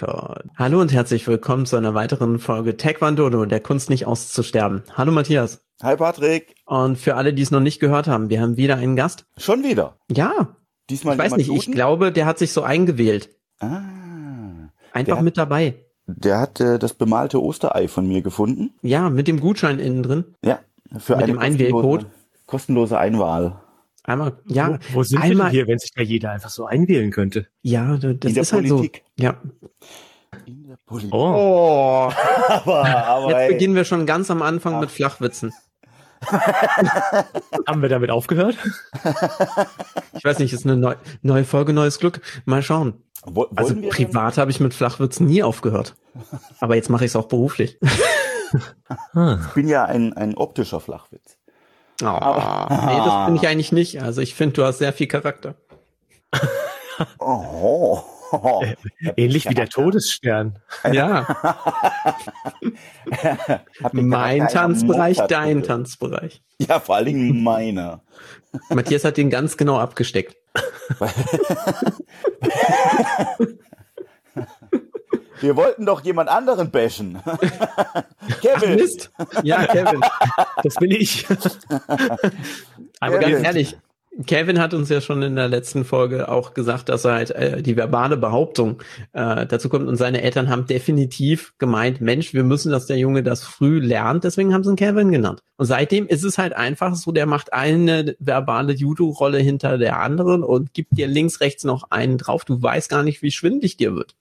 Record. Hallo und herzlich willkommen zu einer weiteren Folge Taekwondo, der Kunst nicht auszusterben. Hallo Matthias. Hi Patrick. Und für alle, die es noch nicht gehört haben, wir haben wieder einen Gast. Schon wieder? Ja. Diesmal Ich weiß nicht, ich glaube, der hat sich so eingewählt. Ah. Einfach mit dabei. Der hat äh, das bemalte Osterei von mir gefunden. Ja, mit dem Gutschein innen drin. Ja. Für Mit dem Einwählcode? Kostenlose Einwahl. Einmal, ja, wo, wo sind wir einmal, denn hier, wenn sich da jeder einfach so einwählen könnte? ja, das In der ist halt so. Politik. Ja. In der Politik. Oh, Oh, aber, aber jetzt beginnen wir schon ganz am Anfang mit Flachwitzen. haben wir damit aufgehört? Ich weiß nicht, ist eine neu, neue Folge, neues Glück. Mal schauen. wo, Also wir privat habe ich mit Flachwitzen nie aufgehört. Aber jetzt mache ich es auch beruflich. Ich bin ja ein, ein optischer Flachwitz. Oh, nee, das bin ich eigentlich nicht. Also ich finde, du hast sehr viel Charakter. Oh. Ähnlich wie der Todesstern. Ja, mein Tanzbereich, dein. Tanzbereich. Ja, vor allen Dingen meiner. Matthias hat den ganz genau abgesteckt. Wir wollten doch jemand anderen bashen. Kevin. Mist. Ja, Kevin. Das bin ich. Aber Ja, Ganz Kevin. ehrlich, Kevin hat uns ja schon in der letzten Folge auch gesagt, dass er halt äh, die verbale Behauptung äh, dazu kommt und seine Eltern haben definitiv gemeint, Mensch, wir müssen, dass der Junge das früh lernt, deswegen haben sie ihn Kevin genannt. Und seitdem ist es halt einfach so, der macht eine verbale Judo-Rolle hinter der anderen und gibt dir links, rechts noch einen drauf. Du weißt gar nicht, wie schwindig dir wird.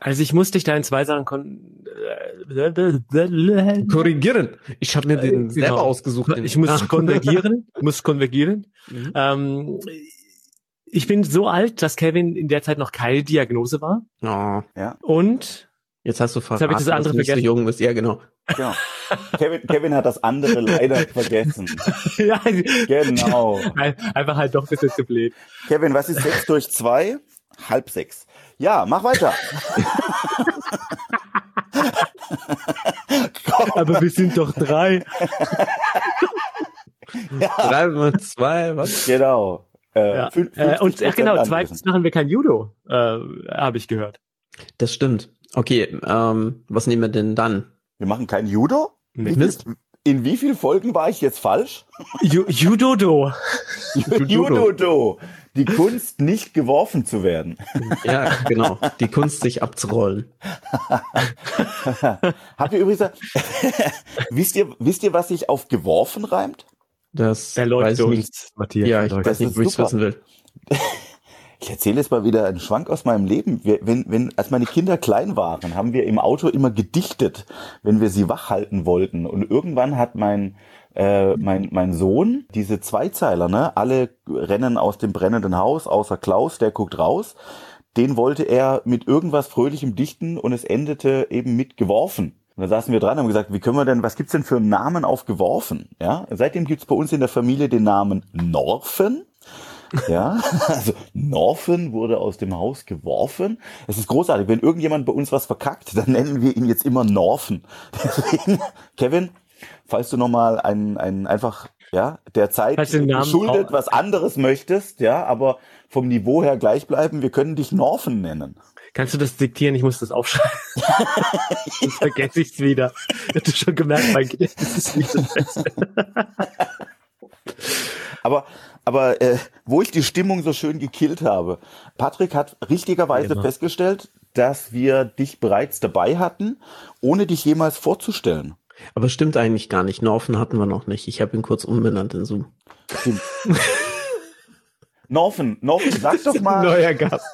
Also ich muss dich da in zwei Sachen kon äh, Korrigieren. Ich habe mir den Genau. selber ausgesucht. den- Ich muss konvergieren, muss konvergieren. Mhm. Ähm, ich bin so alt, dass Kevin in der Zeit noch keine Diagnose war. Oh, Und jetzt hast du verraten, hab ich das andere dass du nicht so vergessen. jung bist. Ja, genau. Genau. Kevin, Kevin hat das andere leider vergessen. ja, Genau. einfach halt doch ein bisschen zu blöd. Kevin, was ist sechs durch zwei? Halb sechs. Ja, mach weiter. Aber wir sind doch drei. Drei mal zwei, was? Genau. Äh, Ja. Äh, und ja, 50% genau, anwesend. zweitens machen wir kein Judo, äh, habe ich gehört. Das stimmt. Okay, ähm, was nehmen wir denn dann? Wir machen kein Judo? Nee. Mist. In wie vielen Folgen war ich jetzt falsch? Ju Judodo. Die Kunst, nicht geworfen zu werden. Ja, genau. Die Kunst, sich abzurollen. Habt ihr übrigens, wisst ihr, wisst ihr, was sich auf geworfen reimt? Das Der weiß nicht. Matthias. Ja, ich weiß nicht, wo ich es wissen will. Ich erzähle jetzt mal wieder einen Schwank aus meinem Leben. Wir, wenn, wenn, als meine Kinder klein waren, haben wir im Auto immer gedichtet, wenn wir sie wach halten wollten. Und irgendwann hat mein, äh, mein, mein Sohn diese Zweizeiler, ne? Alle rennen aus dem brennenden Haus, außer Klaus, der guckt raus. Den wollte er mit irgendwas Fröhlichem dichten und es endete eben mit geworfen. Und da saßen wir dran und haben gesagt, wie können wir denn, was gibt's denn für einen Namen auf geworfen? Ja, seitdem gibt's bei uns in der Familie den Namen Norfen. Ja, also Norfen wurde aus dem Haus geworfen. Es ist großartig. Wenn irgendjemand bei uns was verkackt, dann nennen wir ihn jetzt immer Norfen. Deswegen, Kevin, falls du nochmal einen, einen einfach, ja, der Zeit geschuldet was anderes möchtest, ja, aber vom Niveau her gleich bleiben, wir können dich Norfen nennen. Kannst du das diktieren? Ich muss das aufschreiben. Sonst vergesse ich's wieder. Ich hatte schon gemerkt, mein Gedächtnis ist nicht das Beste. Aber, aber äh, wo ich die Stimmung so schön gekillt habe, Patrick hat richtigerweise immer. festgestellt, dass wir dich bereits dabei hatten, ohne dich jemals vorzustellen. Aber stimmt eigentlich gar nicht. Norfen hatten wir noch nicht. Ich habe ihn kurz umbenannt in Zoom. Stimmt. Norfen, Norfen, sag doch mal, Neuer Gast.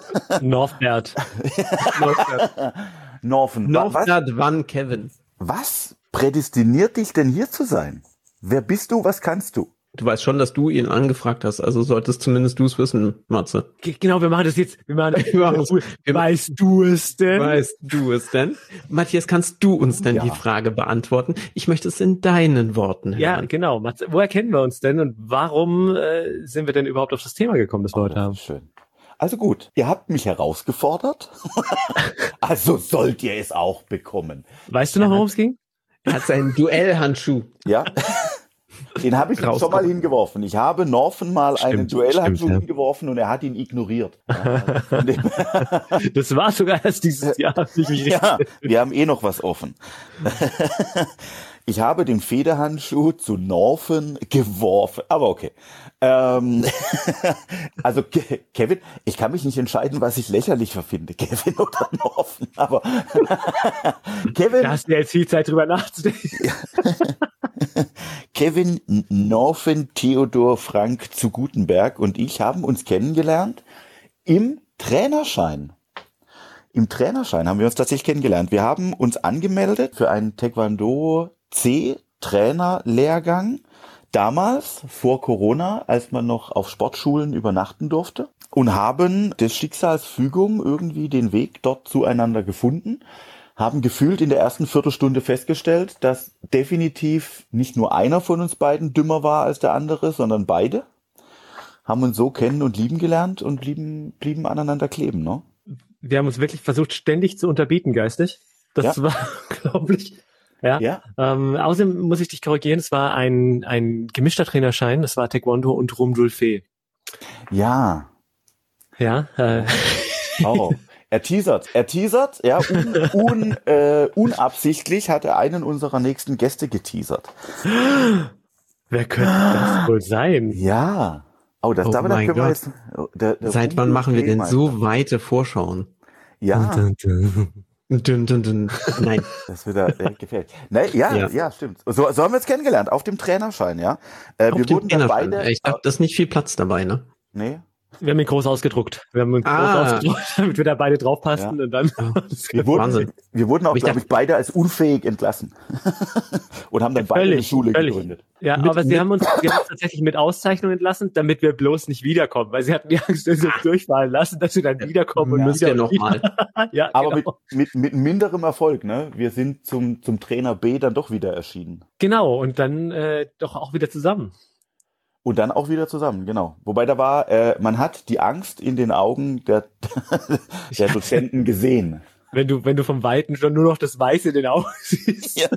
Northbert. Norfen, wa- was, Norfgard Van Kevin. was prädestiniert dich denn hier zu sein? Wer bist du, was kannst du? Du weißt schon, dass du ihn angefragt hast, also solltest zumindest du es wissen, Matze. Ge- Genau, wir machen das jetzt. Wir machen, Wir machen es. Wir- weißt du es denn? Weißt du es denn? Matthias, kannst du uns denn Ja. die Frage beantworten? Ich möchte es in deinen Worten Ja, hören. genau. Matze, woher kennen wir uns denn und warum äh, sind wir denn überhaupt auf das Thema gekommen, das wir heute haben? Schön. Also gut, ihr habt mich herausgefordert. also sollt ihr es auch bekommen. Weißt du noch, worum es ging? Er hat seinen Duellhandschuh. Ja. Den habe ich schon mal hingeworfen. Ich habe Norfen mal einen Stimmt, Duellhandschuh stimmt, ja. hingeworfen und er hat ihn ignoriert. Das war sogar erst dieses Jahr. ja, wir haben eh noch was offen. Ich habe den Federhandschuh zu Norfen geworfen, aber okay. Ähm, also Ke- Kevin, ich kann mich nicht entscheiden, was ich lächerlicher finde, Kevin oder Norfen, aber Kevin, Da hast du ja jetzt viel Zeit drüber nachzudenken. Kevin Norfen Theodor Frank zu Gutenberg und ich haben uns kennengelernt im Trainerschein. Im Trainerschein haben wir uns tatsächlich kennengelernt. Wir haben uns angemeldet für einen Taekwondo C Trainerlehrgang. Damals, vor Corona, als man noch auf Sportschulen übernachten durfte. Und haben des Schicksals Fügung irgendwie den Weg dort zueinander gefunden haben gefühlt in der ersten Viertelstunde festgestellt, dass definitiv nicht nur einer von uns beiden dümmer war als der andere, sondern beide. Haben uns so kennen und lieben gelernt und blieben, blieben aneinander kleben, ne? Wir haben uns wirklich versucht, ständig zu unterbieten, geistig. Das Ja. war unglaublich. Ja. Ja. Ähm, außerdem muss ich dich korrigieren, es war ein, ein gemischter Trainerschein, das war Taekwondo und Rumdulfe. Ja. Ja, äh, Oh. Er teasert, er teasert, ja, un, un, äh, unabsichtlich hat er einen unserer nächsten Gäste geteasert. wer könnte das wohl sein? Ja. Oh, das Oh damit mein können wir Gott. jetzt. oh, Der, der Seit wann machen wir denn so weite Vorschauen? Ja. Dün, dün, dün. Nein. Das wird er äh, gefällt. Ne, ja, ja, Ja. stimmt. So, so haben wir uns kennengelernt, auf dem Trainerschein, ja. Äh, Auf wir dem wurden Trainerschein. beide. Ich glaube, da ist nicht viel Platz dabei, ne? nee. Wir haben ihn groß ausgedruckt. Wir haben ihn Ah. groß ausgedruckt, damit wir da beide draufpassen Ja. und dann. Wir wurden, Wahnsinn. wir wurden auch, glaube ich, beide als unfähig entlassen. und haben dann beide eine Völlig, Schule völlig. gegründet. Ja, Mit- aber sie mit- haben uns, sie haben uns tatsächlich mit Auszeichnung entlassen, damit wir bloß nicht wiederkommen, weil sie hatten die Angst, dass wir uns durchfallen lassen, dass wir dann wiederkommen und ihr und wieder. nochmal. Ja, Aber genau. mit, mit, mit minderem Erfolg, ne? Wir sind zum, zum Trainer B dann doch wieder erschienen. genau, und dann äh, doch auch wieder zusammen. Und dann auch wieder zusammen, genau. Wobei da war, äh, man hat die Angst in den Augen der, der Dozenten gesehen. Wenn du, wenn du vom Weiten schon nur noch das Weiße in den Augen siehst, Ja.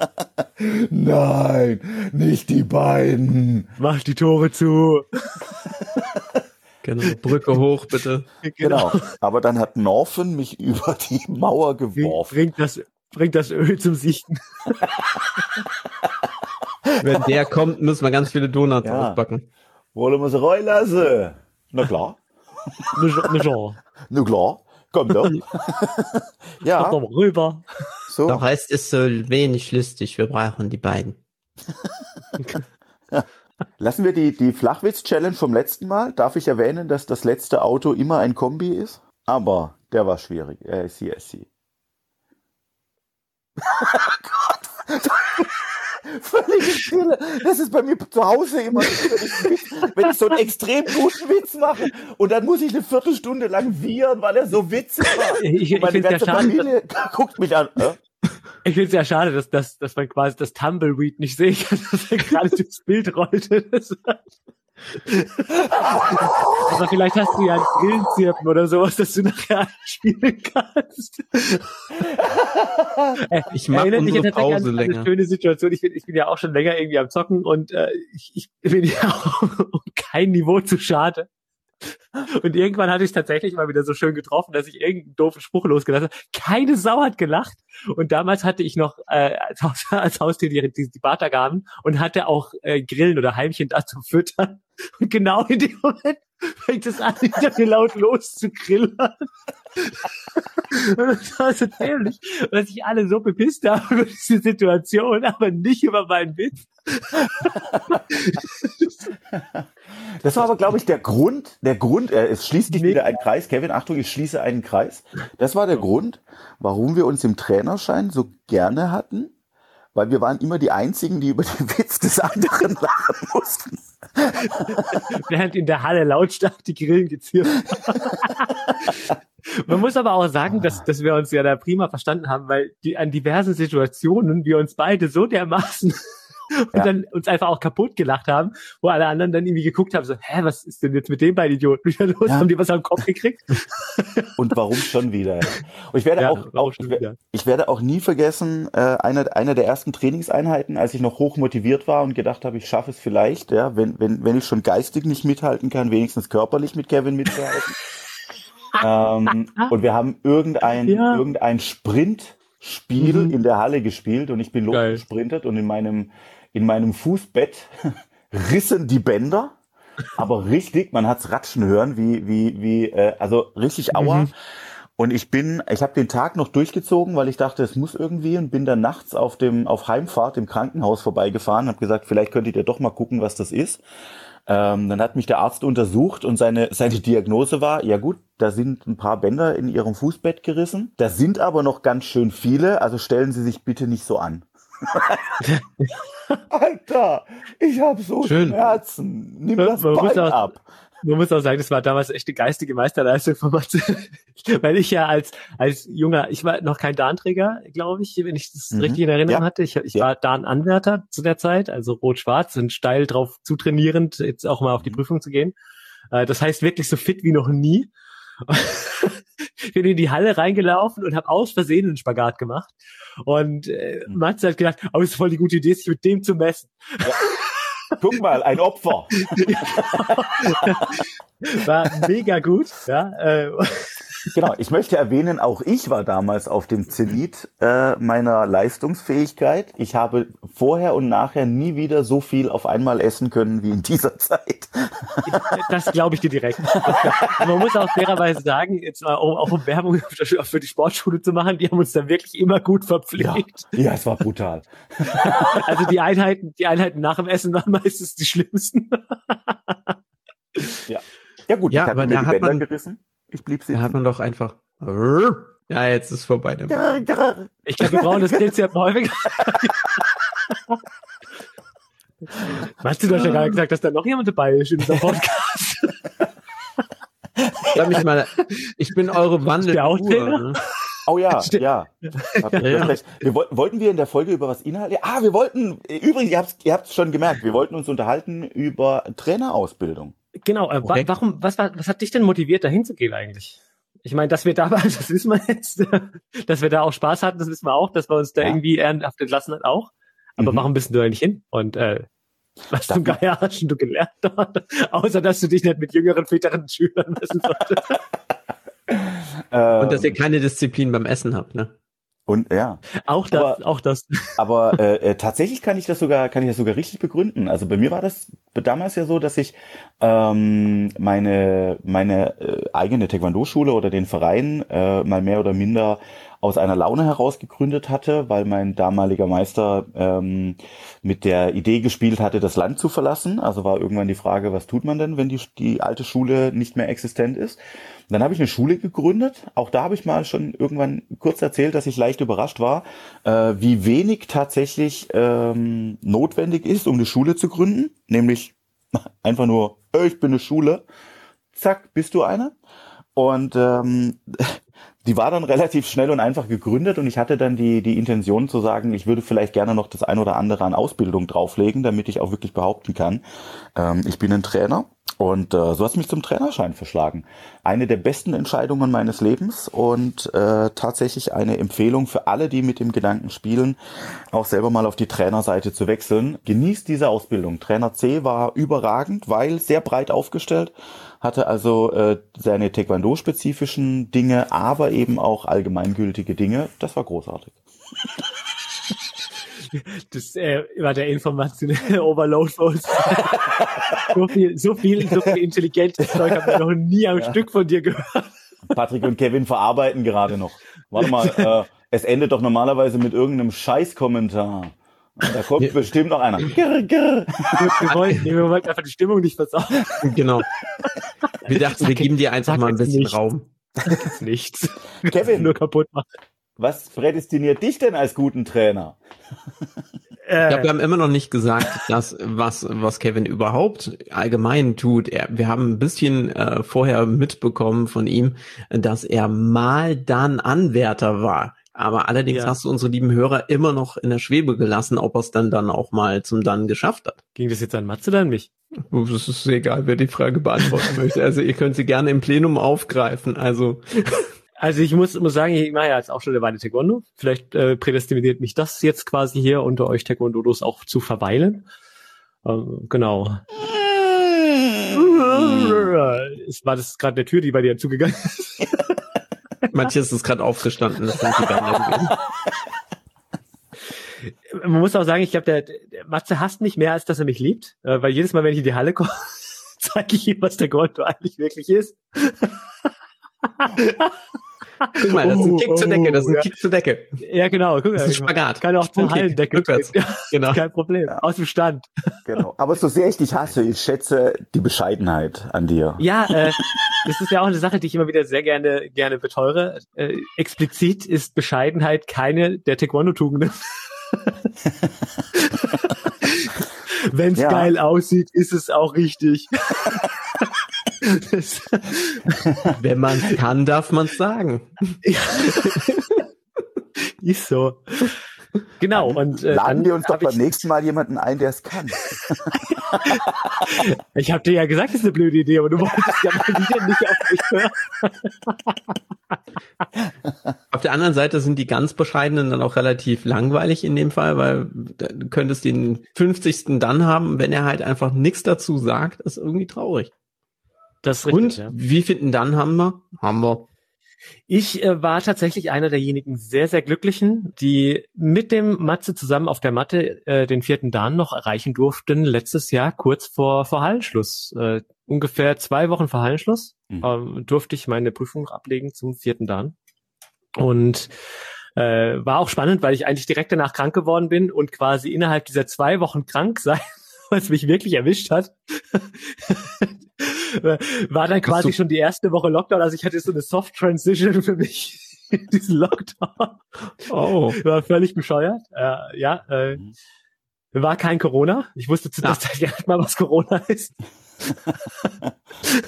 Nein, nicht die beiden. mach die Tore zu. Genau. Brücke hoch, bitte. Genau. Aber dann hat Norfen mich über die Mauer geworfen. bringt das, bringt das Öl zum Sichten. Wenn der kommt, müssen wir ganz viele Donuts Ja. ausbacken. Wollen wir sie reinlassen? Na klar. Ne Genre. Na klar. Komm doch. Ja, doch mal rüber. so. Doch heißt es so wenig lustig, wir brauchen die beiden. Lassen wir die, die Flachwitz-Challenge vom letzten Mal. Darf ich erwähnen, dass das letzte Auto immer ein Kombi ist? Aber der war schwierig. Er ist hier, er ist hier. Völlige Stille. Das ist bei mir zu Hause immer, wenn ich, wenn ich so einen extrem guten Witz mache und dann muss ich eine Viertelstunde lang wiehern, weil er so witzig war. Ich, ich Und meine finde es ja ganze schade, Familie guckt mich an. Äh? ich find's ja schade, dass, dass, dass man quasi das Tumbleweed nicht sehen kann, dass er gerade durchs Bild rollte. Aber vielleicht hast du ja ein Grillenzirpen oder sowas, dass du nachher spielen kannst. Äh, Ich mach erinnert mich unsere tatsächlich Pause an eine länger. schöne Situation. Ich bin, ich bin ja auch schon länger irgendwie am Zocken und äh, ich, ich bin ja auch um kein Niveau zu schade. Und irgendwann hatte ich es tatsächlich mal wieder so schön getroffen, dass ich irgendeinen doofen Spruch losgelassen habe. Keine Sau hat gelacht. Und damals hatte ich noch äh, als, Haus, als Haustier die, die, die Bartagaben und hatte auch äh, Grillen oder Heimchen da zum Füttern. Und genau in dem Moment fängt es an, hinter mir laut los zu grillen. Und das war so dämlich, dass sich alle so bepisst haben über diese Situation, aber nicht über meinen Witz. Das war aber, glaube ich, der Grund, der Grund, äh, es schließt Nee. wieder ein Kreis. Kevin, Achtung, ich schließe einen Kreis. Das war der Grund, warum wir uns im Trainerschein so gerne hatten, weil wir waren immer die Einzigen, die über den Witz des anderen lachen mussten. während in der Halle lautstark die Grillen gezirpt. Man muss aber auch sagen, dass, dass wir uns ja da prima verstanden haben, weil die, an diversen Situationen wir uns beide so dermaßen und ja. dann uns einfach auch kaputt gelacht haben, wo alle anderen dann irgendwie geguckt haben, so, hä, was ist denn jetzt mit den beiden Idioten wieder los? Ja. Haben die was am Kopf gekriegt? und warum schon wieder? Und ich werde ja, auch, auch ich, ich, werde auch nie vergessen, äh, einer einer der ersten Trainingseinheiten, als ich noch hoch motiviert war und gedacht habe, ich schaffe es vielleicht, ja, wenn wenn wenn ich schon geistig nicht mithalten kann, wenigstens körperlich mit Kevin mitzuhalten. ähm, und wir haben irgendein ja. irgendein Sprint Spiel mhm. in der Halle gespielt und ich bin losgesprintet und in meinem, in meinem Fußbett rissen die Bänder. Aber richtig, man hat's ratschen hören, wie, wie, wie, äh, also richtig Aua. Mhm. Und ich bin, ich habe den Tag noch durchgezogen, weil ich dachte, es muss irgendwie und bin dann nachts auf dem auf Heimfahrt im Krankenhaus vorbeigefahren, habe gesagt, vielleicht könntet ihr doch mal gucken, was das ist. Ähm, dann hat mich der Arzt untersucht und seine, seine Diagnose war, ja gut, da sind ein paar Bänder in ihrem Fußbett gerissen. Da sind aber noch ganz schön viele, also stellen Sie sich bitte nicht so an. Alter, ich habe so Schön. Schmerzen. Nimm das Bein ab man muss auch sagen, das war damals echt eine geistige Meisterleistung von Matze. Weil ich ja als, als junger, ich war noch kein Darnträger, glaube ich, wenn ich das mhm. richtig in Erinnerung ja. hatte. Ich, ich ja. war Darn-Anwärter zu der Zeit, also rot-schwarz und steil drauf zutrainierend, jetzt auch mal auf die mhm. Prüfung zu gehen. Äh, das heißt wirklich so fit wie noch nie. bin in die Halle reingelaufen und habe aus Versehen einen Spagat gemacht. Und äh, mhm. Matze hat gedacht, oh, das ist voll die gute Idee, sich mit dem zu messen. Ja. Guck mal, ein Opfer. War mega gut, ja. Äh, genau, ich möchte erwähnen, auch ich war damals auf dem Zenit äh, meiner Leistungsfähigkeit. Ich habe vorher und nachher nie wieder so viel auf einmal essen können wie in dieser Zeit. Das glaube ich dir direkt. Man muss auch fairerweise sagen, jetzt mal, um, auch um Werbung für die Sportschule zu machen, die haben uns da wirklich immer gut verpflegt. Ja, ja es war brutal. Also die Einheiten, die Einheiten nach dem Essen waren meistens die schlimmsten. Ja. Ja gut, ja, ich aber mir die Bänder man, gerissen. Ich blieb sitzen. Da hat man doch einfach. Ja, jetzt ist vorbei. Ich glaube, wir brauchen das Prinzip häufiger. Weißt du, du hast ja gerade gesagt, dass da noch jemand dabei ist in diesem Podcast. Sag mich mal, ich bin eure Wandel. Ne? Oh ja, ja. ja. Wir wollten wir in der Folge über was Inhalt? Ah, wir wollten, übrigens, ihr habt ihr habt's schon gemerkt, wir wollten uns unterhalten über Trainerausbildung. Genau, äh, okay. warum, was, war, was hat dich denn motiviert, dahin zu gehen eigentlich? Ich meine, dass wir da waren, das wissen wir jetzt, dass wir da auch Spaß hatten, das wissen wir auch, dass wir uns da ja. irgendwie ehrenhaft entlassen hat auch. Aber mhm. warum bist du da nicht hin? Und äh, was zum Geier hast du gelernt dort? Außer, dass du dich nicht mit jüngeren, fitteren Schülern messen solltest. Und dass ihr keine Disziplin beim Essen habt, ne? Und ja. Auch das, aber, auch das. Aber äh, äh, tatsächlich kann ich das sogar, kann ich das sogar richtig begründen. Also bei mir war das damals ja so, dass ich ähm, meine meine äh, eigene Taekwondo-Schule oder den Verein äh, mal mehr oder minder aus einer Laune heraus gegründet hatte, weil mein damaliger Meister ähm, mit der Idee gespielt hatte, das Land zu verlassen. Also war irgendwann die Frage, was tut man denn, wenn die, die alte Schule nicht mehr existent ist? dann habe ich eine Schule gegründet. Auch da habe ich mal schon irgendwann kurz erzählt, dass ich leicht überrascht war, äh, wie wenig tatsächlich ähm, notwendig ist, um eine Schule zu gründen. Nämlich einfach nur, ich bin eine Schule. Zack, bist du eine? Und ähm, die war dann relativ schnell und einfach gegründet und ich hatte dann die, die Intention zu sagen, ich würde vielleicht gerne noch das ein oder andere an Ausbildung drauflegen, damit ich auch wirklich behaupten kann, ähm, ich bin ein Trainer und äh, so hat mich zum Trainerschein verschlagen. Eine der besten Entscheidungen meines Lebens und äh, tatsächlich eine Empfehlung für alle, die mit dem Gedanken spielen, auch selber mal auf die Trainerseite zu wechseln. Genießt diese Ausbildung. Trainer C war überragend, weil sehr breit aufgestellt, hatte also äh, seine Taekwondo-spezifischen Dinge, aber eben auch allgemeingültige Dinge. Das war großartig. Das äh, war der informationelle Overload für uns. so viel, so viel, so viel intelligentes Zeug habe ich noch nie am ja. Stück von dir gehört. Patrick und Kevin verarbeiten gerade noch. Warte mal, äh, es endet doch normalerweise mit irgendeinem Scheißkommentar. Da kommt ja. bestimmt noch einer. Grr, grr. Wir, wollten, wir wollten einfach die Stimmung nicht versauen. Genau. Wir dachten, wir geben dir einfach mal ein bisschen nichts. Raum. Sag nichts. Kevin, nur kaputt machen. Was prädestiniert dich denn als guten Trainer? Ich glaube, wir haben immer noch nicht gesagt, dass was was Kevin überhaupt allgemein tut. Er, wir haben ein bisschen äh, vorher mitbekommen von ihm, dass er mal dann Anwärter war. Aber allerdings Ja. hast du unsere lieben Hörer immer noch in der Schwebe gelassen, ob er es dann dann auch mal zum Dann geschafft hat. Ging das jetzt an Matze oder an mich? Es ist egal, wer die Frage beantworten möchte. Also ihr könnt sie gerne im Plenum aufgreifen. Also Also ich muss, muss sagen, ich mache ja jetzt auch schon eine Weile Taekwondo. Vielleicht äh, prädestiniert mich das jetzt quasi hier unter euch Taekwondolos auch zu verweilen. Ähm, genau. Es war das gerade eine Tür, die bei dir zugegangen ist. Manches ist gerade aufgestanden. Das sind die. Man muss auch sagen, ich glaube, der, der Matze hasst mich mehr, als dass er mich liebt. Äh, weil jedes Mal, wenn ich in die Halle komme, zeige ich ihm, was Taekwondo eigentlich wirklich ist. Guck mal, das ist ein Kick zur Decke. Das ist ein Oh, Kick zur Decke. Ja, genau. Guck Das mal, ist ein Spagat. Kann auch zur Hallendecke. rückwärts. treten. Genau. Kein Problem. Aus dem Stand. Genau. Aber so sehr ich dich hasse, ich schätze die Bescheidenheit an dir. Ja, äh, das ist ja auch eine Sache, die ich immer wieder sehr gerne gerne beteure. Äh, explizit ist Bescheidenheit keine der Taekwondo-Tugenden. Wenn's Ja. geil aussieht, ist es auch richtig. Wenn man kann, darf man es sagen. ist so. Genau, und äh, Laden wir uns doch beim nächsten Mal jemanden ein, der es kann. ich habe dir ja gesagt, das ist eine blöde Idee, aber du wolltest ja mal wieder nicht auf mich hören. Auf der anderen Seite sind die ganz bescheidenen dann auch relativ langweilig in dem Fall, weil du könntest den 50. dann haben, wenn er halt einfach nichts dazu sagt, ist irgendwie traurig. Das ist Und richtig, ja. wie finden dann haben wir? Haben wir. Ich äh, war tatsächlich einer derjenigen sehr, sehr glücklichen, die mit dem Matze zusammen auf der Matte äh, den vierten Dan noch erreichen durften, letztes Jahr kurz vor, vor Hallenschluss. Äh, ungefähr zwei Wochen vor Hallenschluss Mhm. ähm, durfte ich meine Prüfung ablegen zum vierten Dan. Und äh, war auch spannend, weil ich eigentlich direkt danach krank geworden bin und quasi innerhalb dieser zwei Wochen krank sein, was mich wirklich erwischt hat, war dann quasi schon die erste Woche Lockdown. Also ich hatte so eine Soft Transition für mich in diesen Lockdown. Oh. War völlig bescheuert. Äh, ja, äh, Mhm. war kein Corona. Ich wusste zu der Ah. Zeit gar nicht mal, was Corona ist.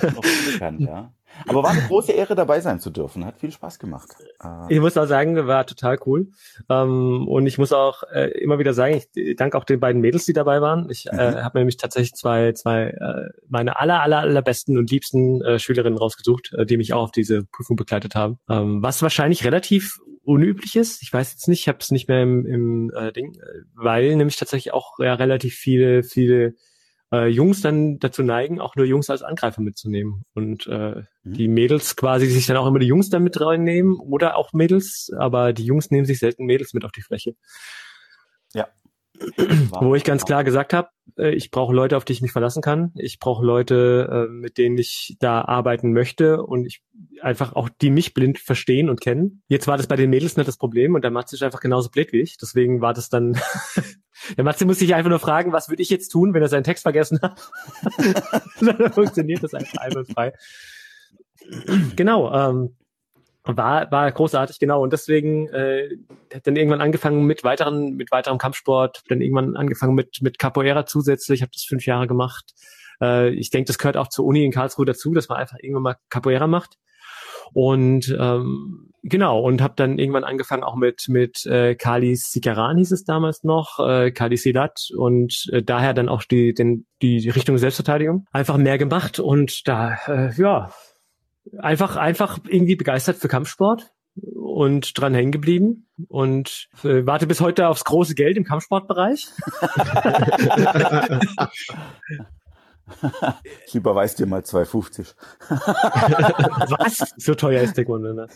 Noch unbekannt, ja. Aber war eine große Ehre, dabei sein zu dürfen. Hat viel Spaß gemacht. Äh, Ich muss auch sagen, war total cool. Ähm, und ich muss auch äh, immer wieder sagen, ich danke auch den beiden Mädels, die dabei waren. Ich äh, Mhm. habe nämlich tatsächlich zwei, zwei äh, meine aller, aller, allerbesten und liebsten äh, Schülerinnen rausgesucht, äh, die mich auch auf diese Prüfung begleitet haben. Ähm, was wahrscheinlich relativ unüblich ist. Ich weiß jetzt nicht, ich habe es nicht mehr im, im äh, Ding, äh, weil nämlich tatsächlich auch ja, relativ viele, viele äh, Jungs dann dazu neigen, auch nur Jungs als Angreifer mitzunehmen. Und äh, Mhm. die Mädels quasi sich dann auch immer die Jungs dann mit reinnehmen oder auch Mädels, aber die Jungs nehmen sich selten Mädels mit auf die Fläche. Wo ich ganz klar gesagt habe, äh, ich brauche Leute, auf die ich mich verlassen kann. Ich brauche Leute, äh, mit denen ich da arbeiten möchte und ich einfach auch die mich blind verstehen und kennen. Jetzt war das bei den Mädels nicht das Problem und der Matze ist einfach genauso blöd wie ich. Deswegen war das dann Der Matze muss sich einfach nur fragen, was würde ich jetzt tun, wenn er seinen Text vergessen hat? dann funktioniert das einfach einwandfrei. genau, ähm, war, war großartig, genau. Und deswegen äh, hat dann irgendwann angefangen mit weiteren, mit weiterem Kampfsport, dann irgendwann angefangen mit, mit Capoeira zusätzlich. Ich habe das fünf Jahre gemacht. Äh, ich denke, das gehört auch zur Uni in Karlsruhe dazu, dass man einfach irgendwann mal Capoeira macht. Und ähm, genau, und habe dann irgendwann angefangen auch mit mit äh, Kali Sikaran hieß es damals noch, äh, Kali Sidat und äh, daher dann auch die, den, die Richtung Selbstverteidigung. Einfach mehr gemacht und da, äh, ja, einfach, einfach irgendwie begeistert für Kampfsport und dran hängen geblieben und äh, warte bis heute aufs große Geld im Kampfsportbereich. Ich überweise dir mal 2,50. Was? So teuer ist der Grunde. Ne?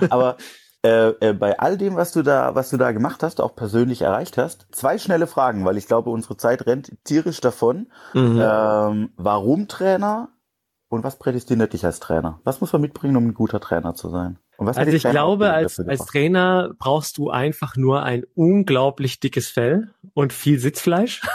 Aber äh, äh, bei all dem, was du da, was du da gemacht hast, auch persönlich erreicht hast, zwei schnelle Fragen, weil ich glaube, unsere Zeit rennt tierisch davon. Mhm. Ähm, warum Trainer und was prädestiniert dich als Trainer? Was muss man mitbringen, um ein guter Trainer zu sein? Also ich glaube, Trainerausbildung als, als? Trainer brauchst du einfach nur ein unglaublich dickes Fell und viel Sitzfleisch.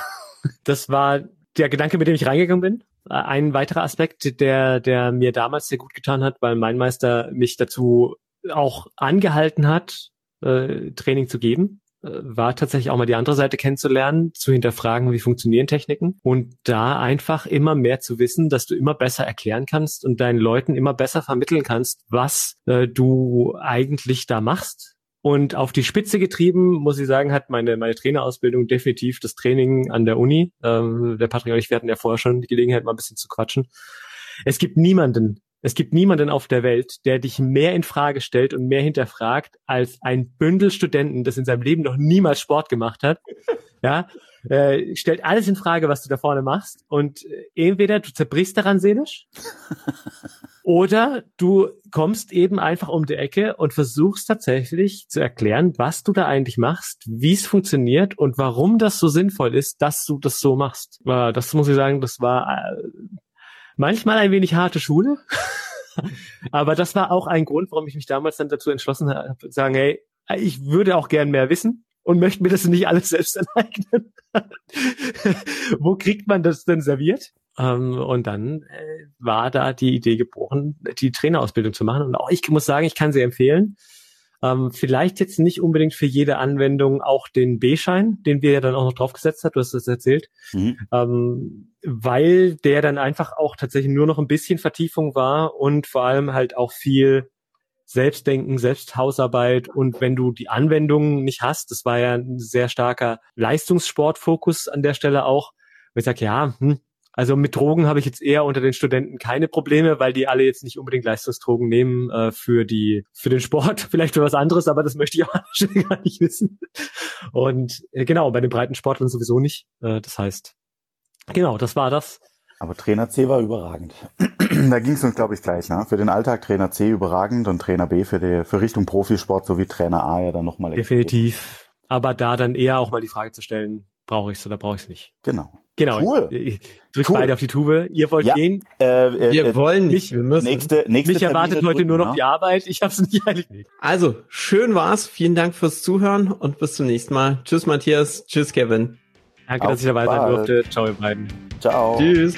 Das war der Gedanke, mit dem ich reingegangen bin. Ein weiterer Aspekt, der, der mir damals sehr gut getan hat, weil mein Meister mich dazu auch angehalten hat, äh, Training zu geben. War tatsächlich auch mal die andere Seite kennenzulernen, zu hinterfragen, wie funktionieren Techniken und da einfach immer mehr zu wissen, dass du immer besser erklären kannst und deinen Leuten immer besser vermitteln kannst, was äh, du eigentlich da machst. Und auf die Spitze getrieben, muss ich sagen, hat meine, meine Trainerausbildung definitiv das Training an der Uni. Ähm, der Patrick und ich, wir hatten ja vorher schon die Gelegenheit, mal ein bisschen zu quatschen. Es gibt niemanden, es gibt niemanden auf der Welt, der dich mehr in Frage stellt und mehr hinterfragt als ein Bündel Studenten, das in seinem Leben noch niemals Sport gemacht hat. Ja, äh, stellt alles in Frage, was du da vorne machst. Und äh, entweder du zerbrichst daran seelisch oder du kommst eben einfach um die Ecke und versuchst tatsächlich zu erklären, was du da eigentlich machst, wie es funktioniert und warum das so sinnvoll ist, dass du das so machst. Das muss ich sagen, das war äh, manchmal ein wenig harte Schule. Aber das war auch ein Grund, warum ich mich damals dann dazu entschlossen habe, zu sagen, hey, ich würde auch gern mehr wissen und möchte mir das nicht alles selbst aneignen. Wo kriegt man das denn serviert? Ähm, und dann äh, war da die Idee geboren, die Trainerausbildung zu machen. Und auch ich muss sagen, ich kann sie empfehlen. Ähm, vielleicht jetzt nicht unbedingt für jede Anwendung auch den B-Schein, den wir ja dann auch noch draufgesetzt hat, du hast das erzählt, mhm. ähm, weil der dann einfach auch tatsächlich nur noch ein bisschen Vertiefung war und vor allem halt auch viel Selbstdenken, Selbsthausarbeit und wenn du die Anwendungen nicht hast, das war ja ein sehr starker Leistungssportfokus an der Stelle auch, wo ich sage, ja, hm, also mit Drogen habe ich jetzt eher unter den Studenten keine Probleme, weil die alle jetzt nicht unbedingt Leistungsdrogen nehmen äh, für die für den Sport, vielleicht für was anderes, aber das möchte ich auch gar nicht wissen. Und äh, genau, bei den breiten Sportlern sowieso nicht. Äh, das heißt, genau, das war das. Aber Trainer C war überragend. da ging es uns, glaube ich, gleich. Ne? Für den Alltag Trainer C überragend und Trainer B für, die, für Richtung Profisport sowie Trainer A ja dann nochmal. Definitiv. Aber da dann eher auch mal die Frage zu stellen, brauche ich es oder brauche ich es nicht? Genau. Genau. Cool. Ich drück cool. beide auf die Tube. Ihr wollt ja, gehen? Äh, äh, wir äh, wollen nicht. Wir müssen. Nächste, nächste Mich erwartet heute nur noch ja. die Arbeit. Ich habe es nicht eilig. Also, schön war's. Vielen Dank fürs Zuhören und bis zum nächsten Mal. Tschüss, Matthias. Tschüss, Kevin. Danke, auf dass ich dabei bald. sein durfte. Ciao, ihr beiden. Ciao. Tschüss.